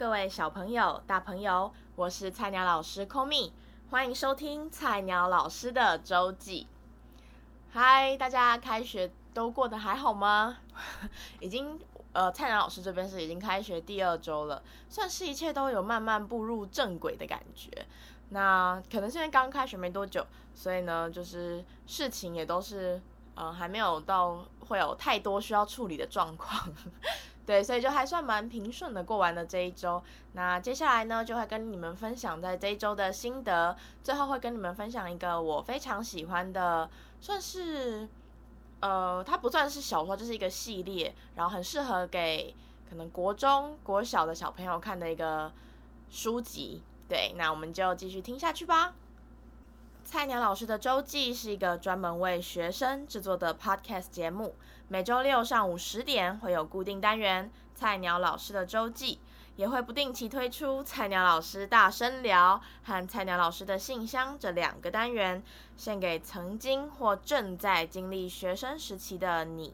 各位小朋友、大朋友，我是菜鸟老师 Komi，欢迎收听菜鸟老师的周记。嗨，大家开学都过得还好吗？已经呃，菜鸟老师这边是已经开学第二周了，算是一切都有慢慢步入正轨的感觉。那可能现在刚开学没多久，所以呢，就是事情也都是呃还没有到会有太多需要处理的状况。对，所以就还算蛮平顺的过完了这一周。那接下来呢，就会跟你们分享在这一周的心得。最后会跟你们分享一个我非常喜欢的，算是呃，它不算是小说，就是一个系列，然后很适合给可能国中、国小的小朋友看的一个书籍。对，那我们就继续听下去吧。菜鸟老师的周记是一个专门为学生制作的 podcast 节目，每周六上午十点会有固定单元《菜鸟老师的周记》，也会不定期推出《菜鸟老师大声聊》和《菜鸟老师的信箱》这两个单元，献给曾经或正在经历学生时期的你。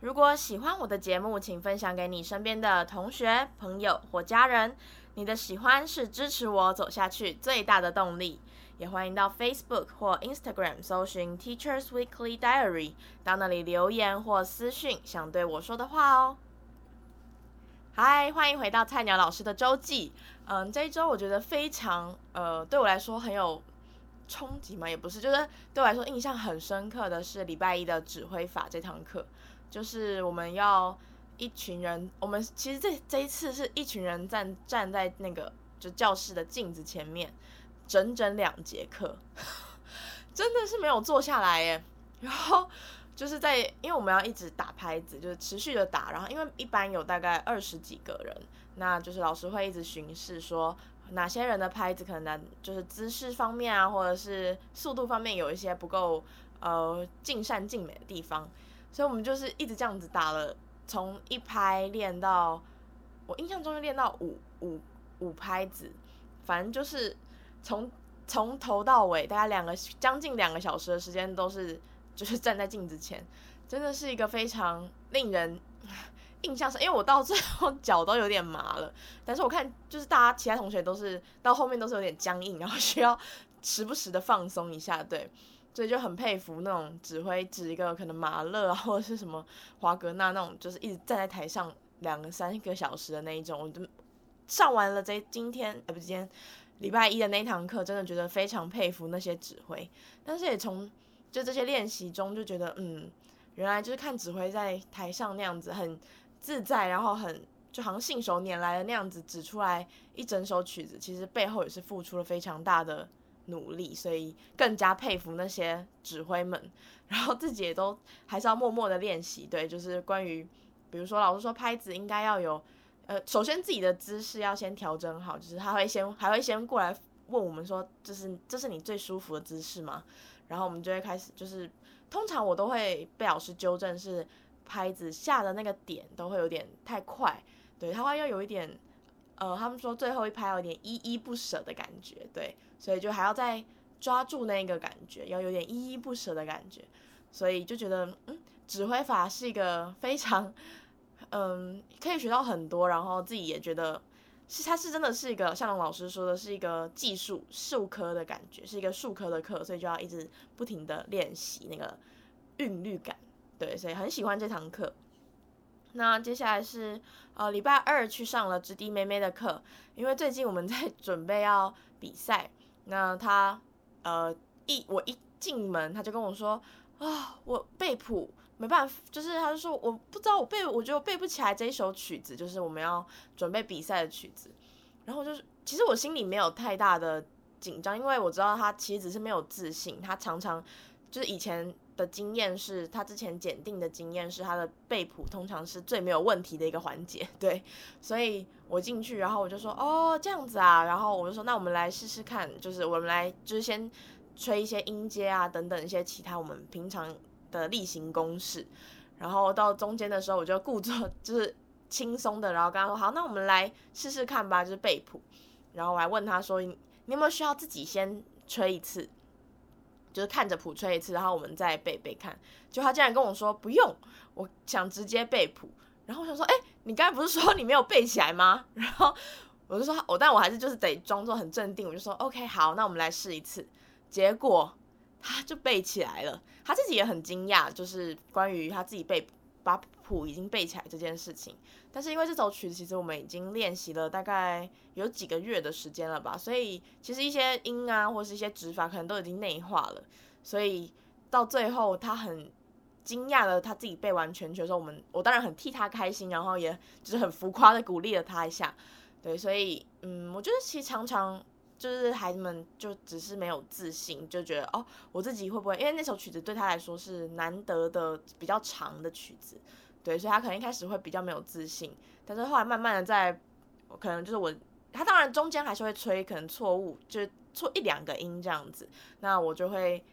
如果喜欢我的节目，请分享给你身边的同学、朋友或家人。你的喜欢是支持我走下去最大的动力。也欢迎到 Facebook 或 Instagram 搜寻 Teachers Weekly Diary，到那里留言或私讯想对我说的话哦。嗨，欢迎回到菜鸟老师的周记。嗯，这一周我觉得非常呃，对我来说很有冲击嘛，也不是，就是对我来说印象很深刻的是礼拜一的指挥法这堂课，就是我们要一群人，我们其实这这一次是一群人站站在那个就教室的镜子前面。整整两节课，真的是没有坐下来耶。然后就是在，因为我们要一直打拍子，就是持续的打。然后因为一般有大概二十几个人，那就是老师会一直巡视，说哪些人的拍子可能就是姿势方面啊，或者是速度方面有一些不够呃尽善尽美的地方。所以我们就是一直这样子打了，从一拍练到我印象中就练到五五五拍子，反正就是。从从头到尾，大概两个将近两个小时的时间，都是就是站在镜子前，真的是一个非常令人印象深。因为我到最后 脚都有点麻了，但是我看就是大家其他同学都是到后面都是有点僵硬，然后需要时不时的放松一下，对，所以就很佩服那种指挥指一个可能马勒或者是什么华格纳那种，就是一直站在台上两个三个小时的那一种，我就上完了这今天，呃，不今天。礼拜一的那堂课，真的觉得非常佩服那些指挥，但是也从就这些练习中就觉得，嗯，原来就是看指挥在台上那样子很自在，然后很就好像信手拈来的那样子指出来一整首曲子，其实背后也是付出了非常大的努力，所以更加佩服那些指挥们，然后自己也都还是要默默的练习，对，就是关于比如说老师说拍子应该要有。呃，首先自己的姿势要先调整好，就是他会先还会先过来问我们说，这是这是你最舒服的姿势吗？然后我们就会开始，就是通常我都会被老师纠正，是拍子下的那个点都会有点太快，对，他会要有一点，呃，他们说最后一拍有点依依不舍的感觉，对，所以就还要再抓住那个感觉，要有点依依不舍的感觉，所以就觉得，嗯，指挥法是一个非常。嗯，可以学到很多，然后自己也觉得是，它是真的是一个像老师说的是一个技术术科的感觉，是一个术科的课，所以就要一直不停的练习那个韵律感，对，所以很喜欢这堂课。那接下来是呃礼拜二去上了直笛妹妹的课，因为最近我们在准备要比赛，那他呃一我一进门他就跟我说啊，我背谱。没办法，就是他就说我不知道我背，我觉得我背不起来这一首曲子，就是我们要准备比赛的曲子。然后就是，其实我心里没有太大的紧张，因为我知道他其实只是没有自信。他常常就是以前的经验是，他之前检定的经验是他的背谱通常是最没有问题的一个环节。对，所以我进去，然后我就说哦这样子啊，然后我就说那我们来试试看，就是我们来就是先吹一些音阶啊等等一些其他我们平常。的例行公事，然后到中间的时候，我就故作 就是轻松的，然后跟他说：“好，那我们来试试看吧，就是背谱。”然后我还问他说：“你有没有需要自己先吹一次，就是看着谱吹一次，然后我们再背背看？”就他竟然跟我说：“不用，我想直接背谱。”然后我想说，哎、你刚才不是说你没有背起来吗？然后我就说，我但我还是就是得装作很镇定，我就说，OK，好，那我们来试一次。结果他就背起来了，他自己也很惊讶，就是关于他自己背把谱已经背起来这件事情。但是因为这首曲子其实我们已经练习了大概有几个月的时间了吧，所以其实一些音啊或是一些指法可能都已经内化了，所以到最后他很。惊讶的他自己背完全曲的时候，我们我当然很替他开心，然后也就是很浮夸的鼓励了他一下，对，所以嗯，我觉得其实常常就是孩子们就只是没有自信，就觉得哦，我自己会不会？因为那首曲子对他来说是难得的比较长的曲子，对，所以他可能一开始会比较没有自信，但是后来慢慢的在，可能就是我他当然中间还是会吹可能错误，就错一两个音这样子，那我就会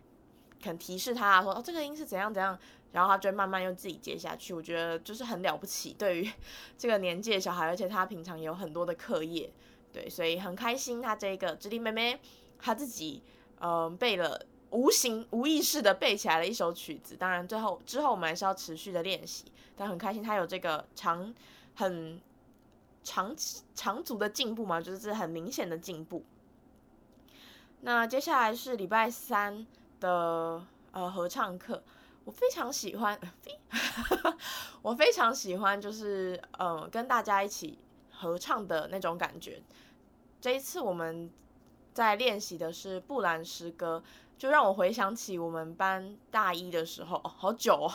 可能提示他说哦，这个音是怎样怎样。然后他就会慢慢又自己接下去，我觉得就是很了不起。对于 这个年纪的小孩，而且他平常也有很多的课业，对，所以很开心。他这个直立妹妹，他自己嗯、背了，无形无意识的背起来了一首曲子。当然最后之后我们还是要持续的练习，但很开心他有这个长很长长足的进步嘛，就是很明显的进步。那接下来是礼拜三的呃合唱课。我非常喜欢，我非常喜欢，就是嗯、呃，跟大家一起合唱的那种感觉。这一次我们在练习的是布兰诗歌，就让我回想起我们班大一的时候，好久哦，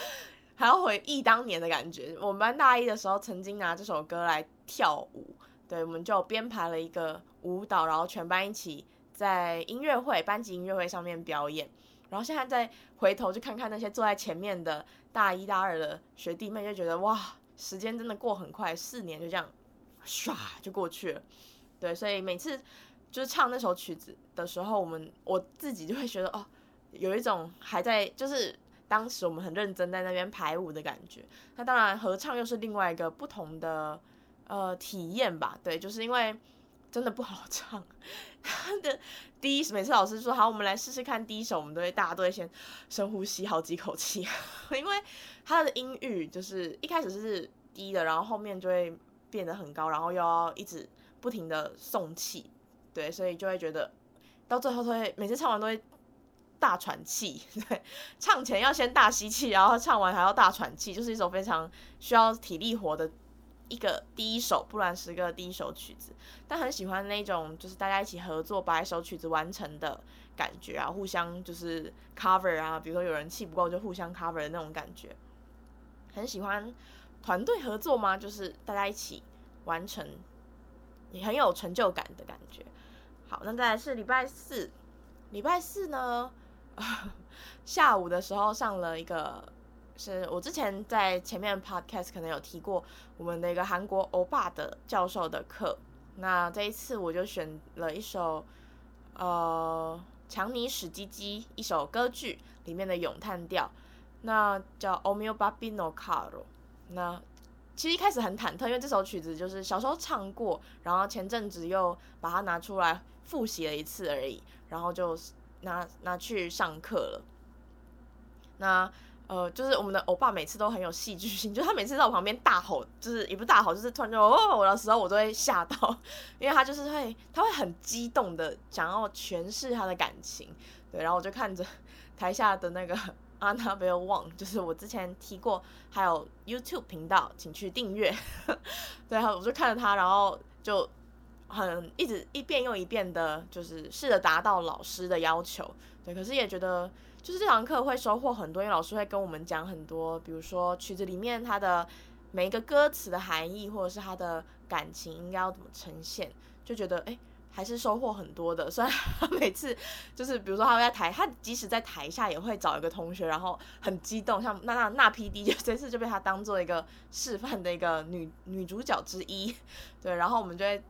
还要回忆当年的感觉。我们班大一的时候曾经拿这首歌来跳舞，对，我们就编排了一个舞蹈，然后全班一起在音乐会、班级音乐会上面表演。然后现在再回头去看看那些坐在前面的大一大二的学弟妹，就觉得哇，时间真的过很快，四年就这样唰就过去了。对，所以每次就是唱那首曲子的时候，我们我自己就会觉得哦，有一种还在就是当时我们很认真在那边排舞的感觉。那当然合唱又是另外一个不同的呃体验吧。对，就是因为。真的不好唱，他的第一，每次老师说好，我们来试试看第一首，我们都会大家都会先深呼吸好几口气，因为他的音域就是一开始是低的，然后后面就会变得很高，然后又要一直不停的送气，对，所以就会觉得到最后都会每次唱完都会大喘气，对，唱前要先大吸气，然后唱完还要大喘气，就是一首非常需要体力活的。一个第一首布兰诗歌第一首曲子，但很喜欢那种就是大家一起合作把一首曲子完成的感觉啊，互相就是 cover 啊，比如说有人气不够就互相 cover 的那种感觉，很喜欢团队合作吗？就是大家一起完成，也很有成就感的感觉。好，那再来是礼拜四，礼拜四呢，下午的时候上了一个。是我之前在前面 podcast 可能有提过我们的一个韩国欧巴的教授的课，那这一次我就选了一首呃强尼史基基一首歌剧里面的咏叹调，那叫 O mio babbino caro。那其实一开始很忐忑，因为这首曲子就是小时候唱过，然后前阵子又把它拿出来复习了一次而已，然后就拿拿去上课了。那呃，就是我们的欧巴每次都很有戏剧性，就是他每次在我旁边大吼，就是也不大吼，就是突然就哦我的时候，我都会吓到，因为他就是会，他会很激动的想要诠释他的感情，对，然后我就看着 台下的那个 Annabelle Wong，就是我之前提过，还有 YouTube 频道，请去订阅，对，然后我就看着他，然后就很一直一遍又一遍的，就是试着达到老师的要求，对，可是也觉得。就是这堂课会收获很多，因为老师会跟我们讲很多，比如说曲子里面它的每一个歌词的含义，或者是它的感情应该要怎么呈现，就觉得哎，还是收获很多的。虽然他每次就是比如说他会在台，他即使在台下也会找一个同学，然后很激动，像那那那 PD 就这次就被他当做一个示范的一个女女主角之一，对，然后我们就会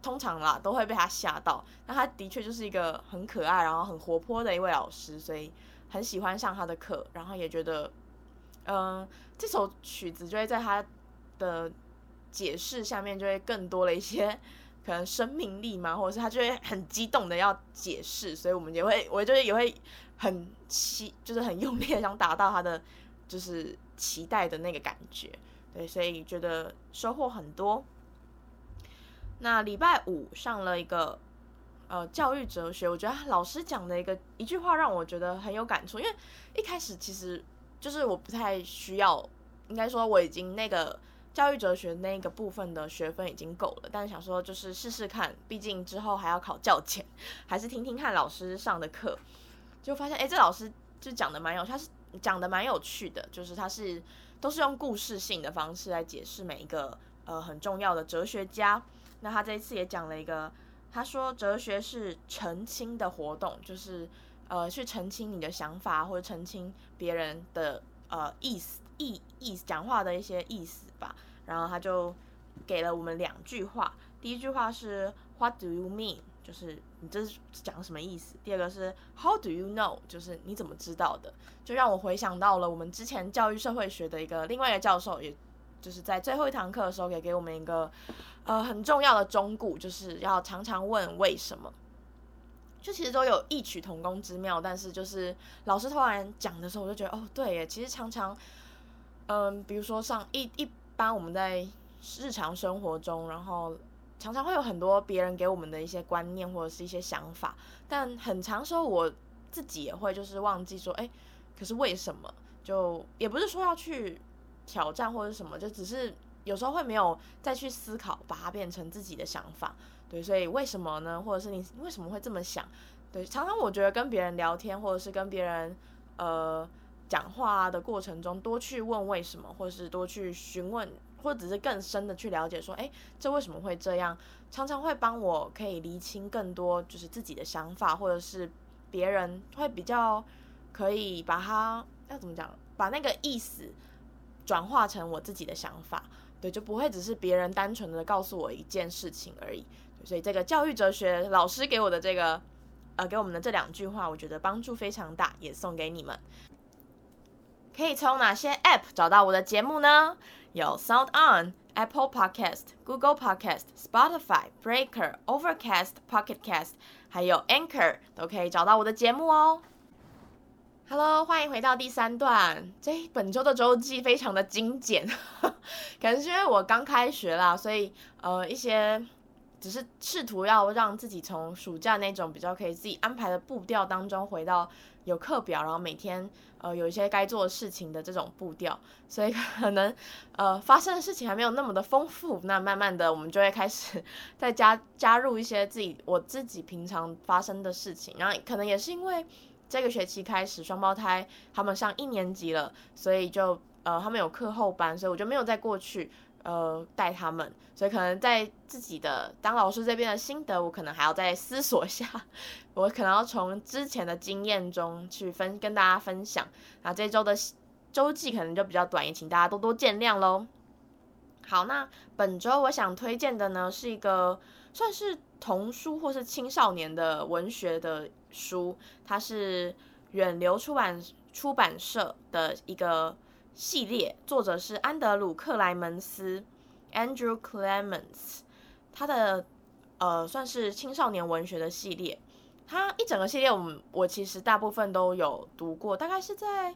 通常啦都会被他吓到。那他的确就是一个很可爱，然后很活泼的一位老师，所以。很喜欢上他的课，然后也觉得，嗯、这首曲子就会在他的解释下面就会更多了一些可能生命力嘛，或者是他就会很激动的要解释，所以我们也会，我就也会很期，就是很用力的想达到他的就是期待的那个感觉，对，所以觉得收获很多。那礼拜五上了一个呃教育哲学，我觉得老师讲的一个一句话让我觉得很有感触，因为一开始其实就是我不太需要，应该说我已经那个教育哲学那个部分的学分已经够了，但是想说就是试试看，毕竟之后还要考教检，还是听听看老师上的课，就发现哎，这老师就讲的蛮有，他是讲的蛮有趣的，就是他是都是用故事性的方式来解释每一个呃很重要的哲学家。那他这一次也讲了一个，他说哲学是澄清的活动，就是呃去澄清你的想法或者澄清别人的呃意思意意思讲话的一些意思吧。然后他就给了我们两句话，第一句话是 What do you mean？就是你这是讲什么意思？第二个是 How do you know？就是你怎么知道的？就让我回想到了我们之前教育社会学的一个另外一个教授也。就是在最后一堂课的时候，给给我们一个呃很重要的忠告，就是要常常问为什么。就其实都有异曲同工之妙，但是就是老师突然讲的时候，我就觉得哦，对耶，其实常常，嗯，比如说像一一般我们在日常生活中，然后常常会有很多别人给我们的一些观念或者是一些想法，但很常时候我自己也会就是忘记说，哎，可是为什么？就也不是说要去。挑战或者什么，就只是有时候会没有再去思考，把它变成自己的想法，对，所以为什么呢？或者是你为什么会这么想？对，常常我觉得跟别人聊天，或者是跟别人呃讲话的过程中，多去问为什么，或者是多去询问，或者是更深的去了解，说，诶，这为什么会这样？常常会帮我可以厘清更多，就是自己的想法，或者是别人会比较可以把它要怎么讲，把那个意思。转化成我自己的想法，对，就不会只是别人单纯的告诉我一件事情而已。所以这个教育哲学老师给我的这个，呃，给我们的这两句话，我觉得帮助非常大，也送给你们。可以从哪些 App 找到我的节目呢？有 Sound On、Apple Podcast、Google Podcast、Spotify、Breaker、Overcast、Pocket Cast，还有 Anchor 都可以找到我的节目哦。Hello，欢迎回到第三段。这本周的周记非常的精简，可能是因为我刚开学啦，所以呃一些只是试图要让自己从暑假那种比较可以自己安排的步调当中回到有课表，然后每天呃有一些该做的事情的这种步调，所以可能呃发生的事情还没有那么的丰富。那慢慢的我们就会开始再加加入一些自己我自己平常发生的事情，然后可能也是因为。这个学期开始，双胞胎他们上一年级了，所以就呃他们有课后班，所以我就没有再过去呃带他们，所以可能在自己的当老师这边的心得，我可能还要再思索一下，我可能要从之前的经验中去分跟大家分享。那这周的周记可能就比较短，也请大家多多见谅喽。好，那本周我想推荐的呢是一个算是童书或是青少年的文学的。书，它是远流出版出版社的一个系列，作者是安德鲁克莱门斯 （Andrew Clements）。他的呃算是青少年文学的系列，他一整个系列我们我其实大部分都有读过，大概是在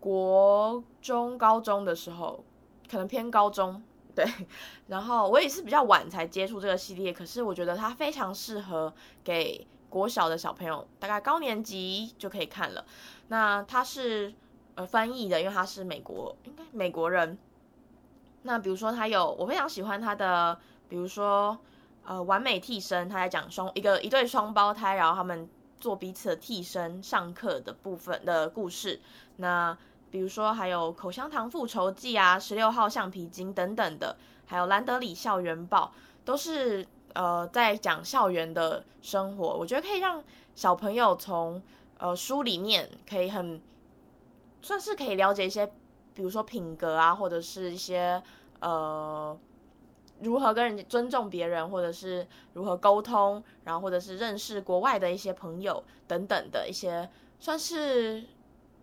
国中、高中的时候，可能偏高中对。然后我也是比较晚才接触这个系列，可是我觉得它非常适合给。国小的小朋友大概高年级就可以看了。那他是呃翻译的，因为他是美国，应该美国人。那比如说他有，我非常喜欢他的，比如说呃完美替身，他在讲双一个一对双胞胎，然后他们做彼此的替身上课的部分的故事。那比如说还有口香糖复仇记啊，十六号橡皮筋等等的，还有兰德里校园报都是。呃，在讲校园的生活，我觉得可以让小朋友从呃书里面可以很算是可以了解一些，比如说品格啊，或者是一些呃如何跟人尊重别人，或者是如何沟通，然后或者是认识国外的一些朋友等等的一些，算是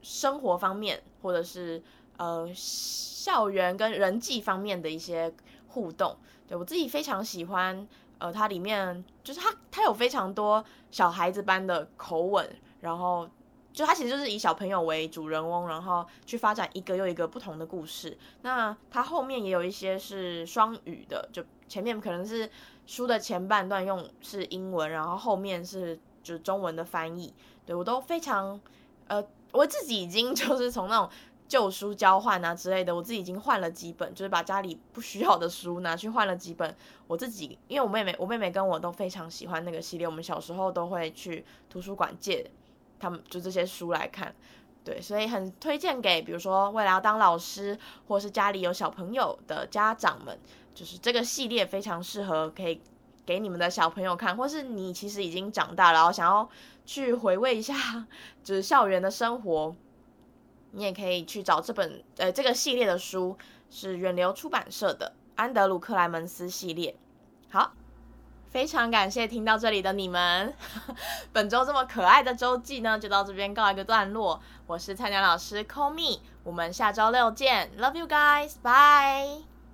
生活方面，或者是呃校园跟人际方面的一些互动。对，我自己非常喜欢。呃，它里面就是它，它有非常多小孩子般的口吻，然后就它其实就是以小朋友为主人翁，然后去发展一个又一个不同的故事。那它后面也有一些是双语的，就前面可能是书的前半段用是英文，然后后面是就是中文的翻译。对，我都非常，呃，我自己已经 就是从那种旧书交换啊之类的，我自己已经换了几本，就是把家里不需要的书拿去换了几本。我自己因为我妹妹，我妹妹跟我都非常喜欢那个系列，我们小时候都会去图书馆借。他们就这些书来看，对，所以很推荐给比如说未来要当老师，或是家里有小朋友的家长们，就是这个系列非常适合可以给你们的小朋友看，或是你其实已经长大，然后想要去回味一下就是校园的生活，你也可以去找这本呃这个系列的书，是远流出版社的安德鲁克莱门斯系列，好。非常感谢听到这里的你们，本周这么可爱的周记呢，就到这边告一个段落。我是菜鸟老师 Call me，我们下周六见，Love you guys，bye。